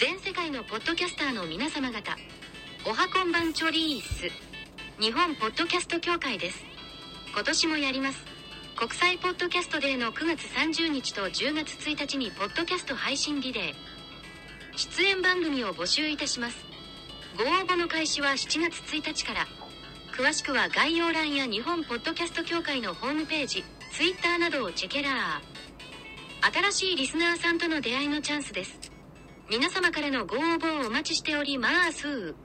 全世界のポッドキャスターの皆様方おはこんばんチョリース日本ポッドキャスト協会です。今年もやります。国際ポッドキャストデーの9月30日と10月1日にポッドキャスト配信リレー。出演番組を募集いたします。ご応募の開始は7月1日から。詳しくは概要欄や日本ポッドキャスト協会のホームページ Twitter などをチェケラー。新しいリスナーさんとの出会いのチャンスです。皆様からのご応募をお待ちしております。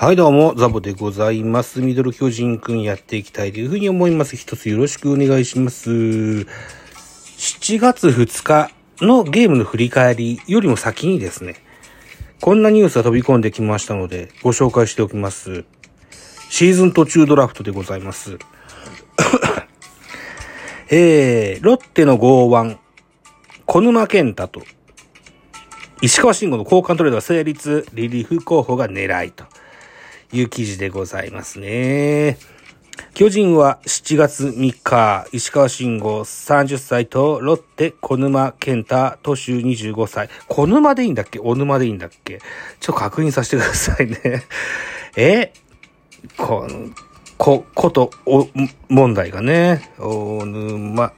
はい、どうも、ザボでございます。ミドル巨人くんやっていきたいというふうに思います。一つよろしくお願いします。7月2日のゲームの振り返りよりも先にですね、こんなニュースが飛び込んできましたので、ご紹介しておきます。シーズン途中ドラフトでございます。えー、ロッテの剛腕、小沼健太と、石川慎吾の交換トレードが成立、リリーフ候補が狙いと。いう記事でございますね。巨人は7月3日、石川慎吾30歳とロッテ小沼健太都州25歳。小沼でいいんだっけ？小沼でいいんだっけ？ちょっと確認させてくださいね。え？この、こ、こと、お、問題がね。お沼。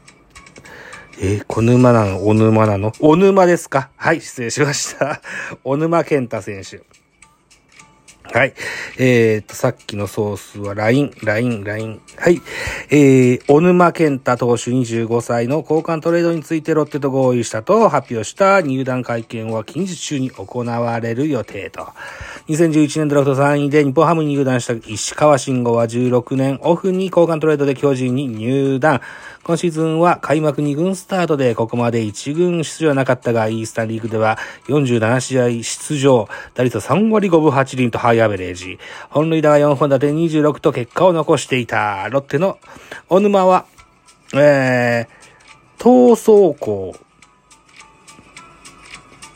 え？小沼なの？小沼なの？小沼ですか？はい、失礼しました。小沼健太選手。はい。えー、っと、さっきのソースは LINE、LINE、LINE。はい。えー、小沼健太投手25歳の交換トレードについてロッテと合意したと発表した入団会見は近日中に行われる予定と。2011年ドラフト3位で日本ハムに入団した石川慎吾は16年オフに交換トレードで巨人に入団。今シーズンは開幕2軍スタートでここまで1軍出場はなかったが、イースタンリーグでは47試合出場、打率3割5分8厘とハイアベレージ。本塁打は4本打点26と結果を残していた。ロッテの小沼は、えー、東走校、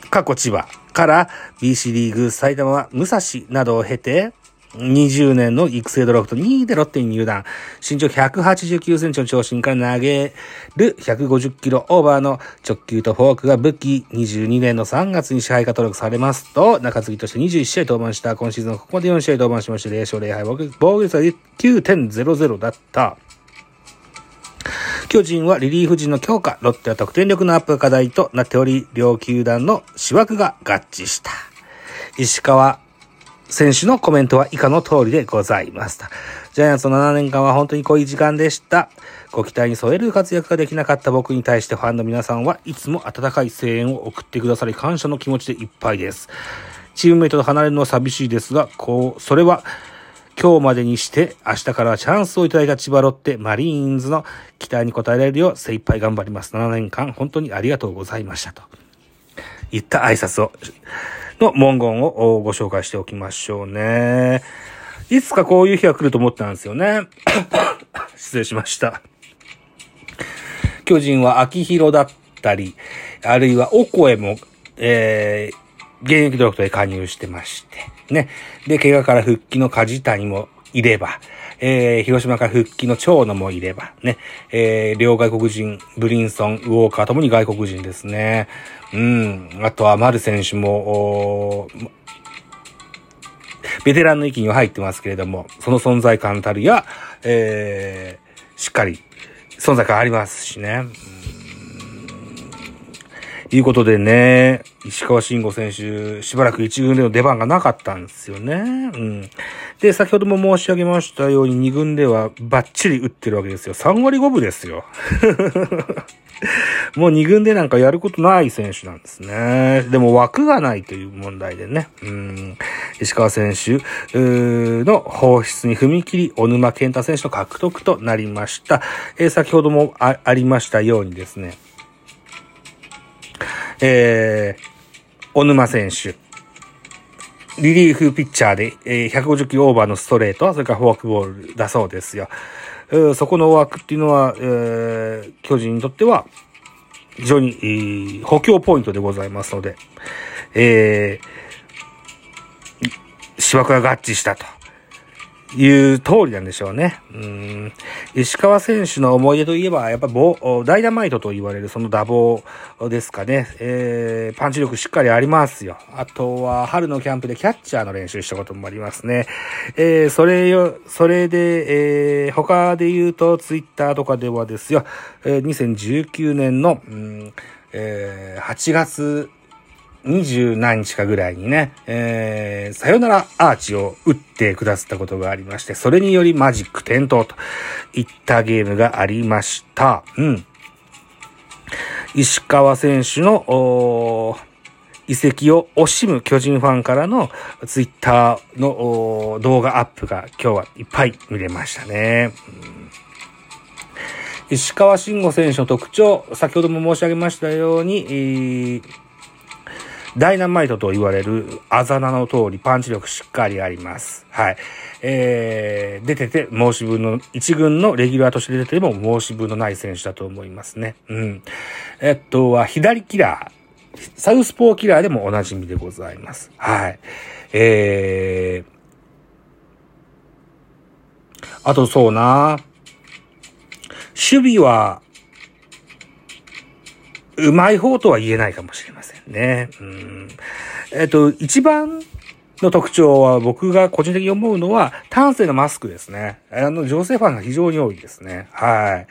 過去千葉から BC リーグ埼玉は武蔵などを経て、20年の育成ドラフト2位でロッテに入団。身長189センチの長身から投げる150キロオーバーの直球とフォークが武器。22年の3月に支配下登録されますと、中継ぎとして21試合登板した今シーズンここまで4試合登板しまして0勝0敗。防御率は9.00だった。巨人はリリーフ陣の強化、ロッテは得点力のアップが課題となっており、両球団の思惑が合致した。石川選手のコメントは以下の通りでございます。ジャイアンツの7年間は本当に濃い時間でした。ご期待に添える活躍ができなかった僕に対してファンの皆さんはいつも温かい声援を送ってくださり感謝の気持ちでいっぱいです。チームメイトと離れるのは寂しいですが、こう、それは今日までにして明日からチャンスをいただいた千葉ロッテマリーンズの期待に応えられるよう精一杯頑張ります。7年間本当にありがとうございましたと。言った挨拶を、の文言をご紹介しておきましょうね。いつかこういう日が来ると思ったんですよね。失礼しました。巨人は秋広だったり、あるいはオコエも、えー、現役ドラフトで加入してまして、ね。で、怪我から復帰の梶谷もいれば、えー、広島から復帰の長野もいれば、ね。えー、両外国人、ブリンソン、ウォーカーともに外国人ですね。うん。あとは、丸選手も、ベテランの域には入ってますけれども、その存在感たるや、えー、しっかり存在感ありますしね。いうことでね、石川慎吾選手、しばらく一軍での出番がなかったんですよね。うん。で、先ほども申し上げましたように、二軍ではバッチリ打ってるわけですよ。3割5分ですよ。もう二軍でなんかやることない選手なんですね。でも枠がないという問題でね。うん。石川選手の放出に踏み切り、小沼健太選手の獲得となりました。えー、先ほどもありましたようにですね。えー、小沼選手。リリーフピッチャーで、えー、150キロオーバーのストレート、それからフォークボールだそうですよ。えー、そこの枠っていうのは、えー、巨人にとっては、非常に、えー、補強ポイントでございますので、えー、芝生が合致したと。いう通りなんでしょうね。うん。石川選手の思い出といえば、やっぱボ、ダイナマイトと言われるその打棒ですかね。えー、パンチ力しっかりありますよ。あとは、春のキャンプでキャッチャーの練習したこともありますね。えー、それよ、それで、えー、他で言うと、ツイッターとかではですよ、えー、2019年の、うん、えー、8月二十何日かぐらいにね、えー、さよならアーチを打ってくださったことがありまして、それによりマジック点灯といったゲームがありました。うん。石川選手の、移籍を惜しむ巨人ファンからのツイッターの動画アップが今日はいっぱい見れましたね。石川慎吾選手の特徴、先ほども申し上げましたように、えーダイナマイトと言われるあざ名の通りパンチ力しっかりあります。はい。えー、出てて申し分の、一軍のレギュラーとして出てても申し分のない選手だと思いますね。うん。えっとは、左キラー。サウスポーキラーでもおなじみでございます。はい。えー、あとそうな守備は、うまい方とは言えないかもしれませんね。うん。えっと、一番の特徴は僕が個人的に思うのは、端正のマスクですね。あの、女性ファンが非常に多いですね。はい。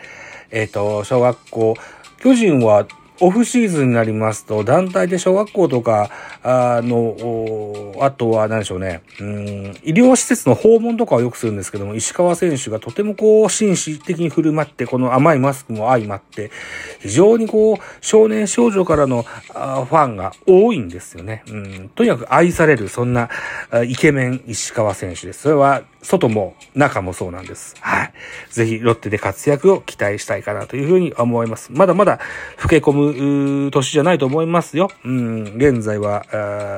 えっ、と、小学校、巨人はオフシーズンになりますと、団体で小学校とか、あの、あとは何でしょうね、うん、医療施設の訪問とかをよくするんですけども、石川選手がとてもこう、紳士的に振る舞って、この甘いマスクも相まって、非常にこう、少年少女からのファンが多いんですよね。うん、とにかく愛される、そんなイケメン石川選手です。それは外も中もそうなんです。はい。ぜひロッテで活躍を期待したいかなというふうに思います。まだまだ老け込む年じゃないと思いますよ。うん、現在は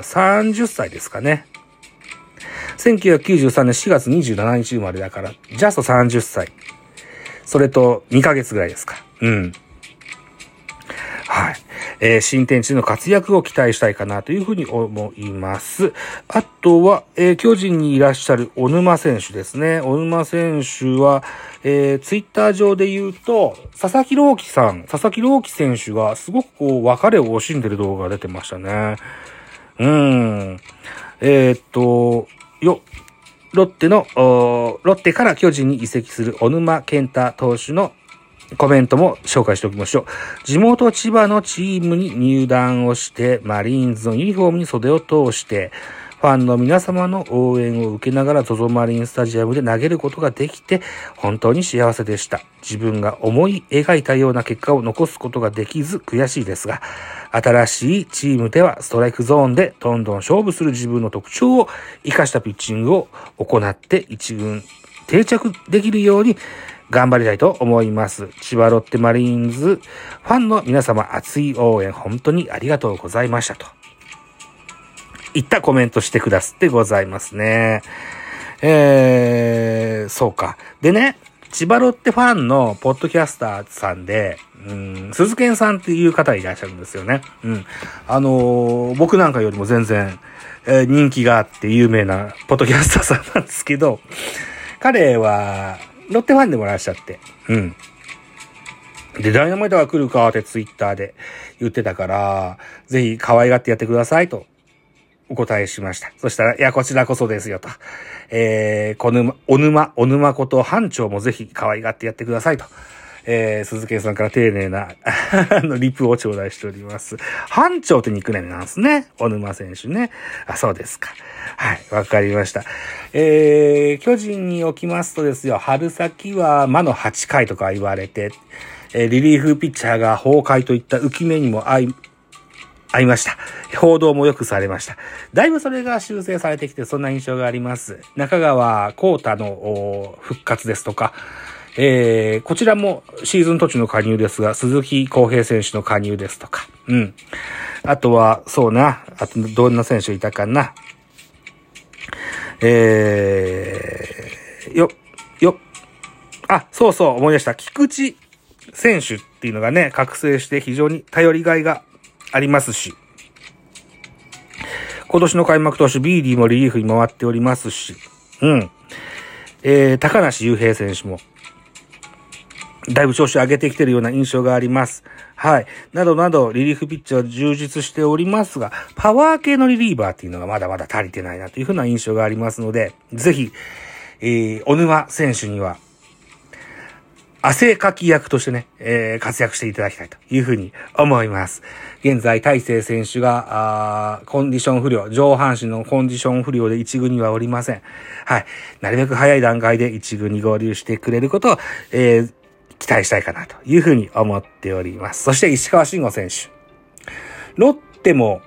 30歳ですかね。1993年4月27日生まれだから、ジャスト30歳。それと2ヶ月ぐらいですか。うん。はい。えー、新天地の活躍を期待したいかなというふうに思います。あとは、えー、巨人にいらっしゃる小沼選手ですね。小沼選手は、えー、ツイッター上で言うと、佐々木朗希さん、佐々木朗希選手がすごくこう、別れを惜しんでる動画が出てましたね。うーん。えー、っと、よ、ロッテの、ロッテから巨人に移籍する小沼健太投手のコメントも紹介しておきましょう。地元千葉のチームに入団をして、マリーンズのユニフォームに袖を通して、ファンの皆様の応援を受けながら ZOZO マリンスタジアムで投げることができて、本当に幸せでした。自分が思い描いたような結果を残すことができず悔しいですが、新しいチームではストライクゾーンでどんどん勝負する自分の特徴を活かしたピッチングを行って一軍定着できるように頑張りたいと思います。千葉ロッテマリーンズファンの皆様熱い応援本当にありがとうございましたと。いったコメントしてくださってございますね。えー、そうか。でね、千葉ロッテファンのポッドキャスターさんで、うん、鈴賢さんっていう方いらっしゃるんですよね。うん。あのー、僕なんかよりも全然、えー、人気があって有名なポッドキャスターさんなんですけど、彼は、ロッテファンでもらっしゃって。うん。で、ダイナマイトが来るかってツイッターで言ってたから、ぜひ可愛がってやってくださいとお答えしました。そしたら、いや、こちらこそですよと。えー、こぬま、お沼、お沼こと班長もぜひ可愛がってやってくださいと。えー、鈴木さんから丁寧なあの、リプを頂戴しております。班長ってニックネームなんですね。小沼選手ね。あ、そうですか。はい、わかりました。えー、巨人におきますとですよ、春先は魔の8回とか言われて、えー、リリーフピッチャーが崩壊といった浮き目にも合い、合いました。報道もよくされました。だいぶそれが修正されてきて、そんな印象があります。中川幸太の復活ですとか、えー、こちらもシーズン途中の加入ですが、鈴木康平選手の加入ですとか、うん。あとは、そうな、あと、どんな選手いたかな。えー、よ、よ、あ、そうそう、思い出した。菊池選手っていうのがね、覚醒して非常に頼りがいがありますし、今年の開幕投手、ビーディもリリーフに回っておりますし、うん。えー、高梨雄平選手も、だいぶ調子上げてきてるような印象があります。はい。などなど、リリーフピッチャー充実しておりますが、パワー系のリリーバーっていうのがまだまだ足りてないなというふうな印象がありますので、ぜひ、えー、小沼選手には、汗かき役としてね、えー、活躍していただきたいというふうに思います。現在、大勢選手が、あコンディション不良、上半身のコンディション不良で一軍にはおりません。はい。なるべく早い段階で一軍に合流してくれることを、えー、期待したいかなというふうに思っております。そして石川慎吾選手。ロッテも、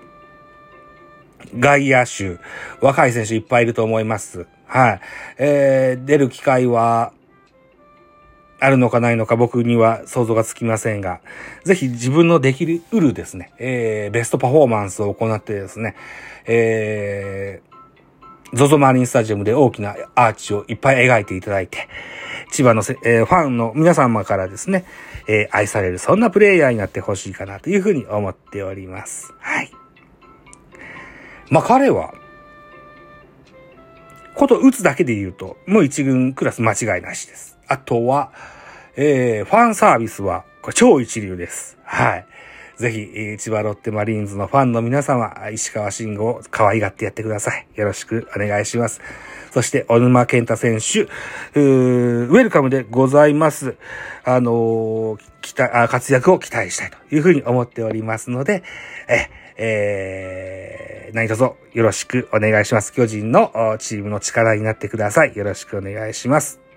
外野手、若い選手いっぱいいると思います。はい。えー、出る機会は、あるのかないのか僕には想像がつきませんが、ぜひ自分のできる、うるですね、えー、ベストパフォーマンスを行ってですね、えー、ゾゾマリンスタジアムで大きなアーチをいっぱい描いていただいて、千葉のせ、えー、ファンの皆様からですね、えー、愛される、そんなプレイヤーになってほしいかなというふうに思っております。はい。まあ、彼は、こと打つだけで言うと、もう一軍クラス間違いなしです。あとは、えー、ファンサービスは、超一流です。はい。ぜひ、千葉ロッテマリーンズのファンの皆様、石川慎吾を可愛がってやってください。よろしくお願いします。そして、小沼健太選手、ウェルカムでございます。あのー、期待活躍を期待したいというふうに思っておりますので、え、えー、何卒よろしくお願いします。巨人のチームの力になってください。よろしくお願いします。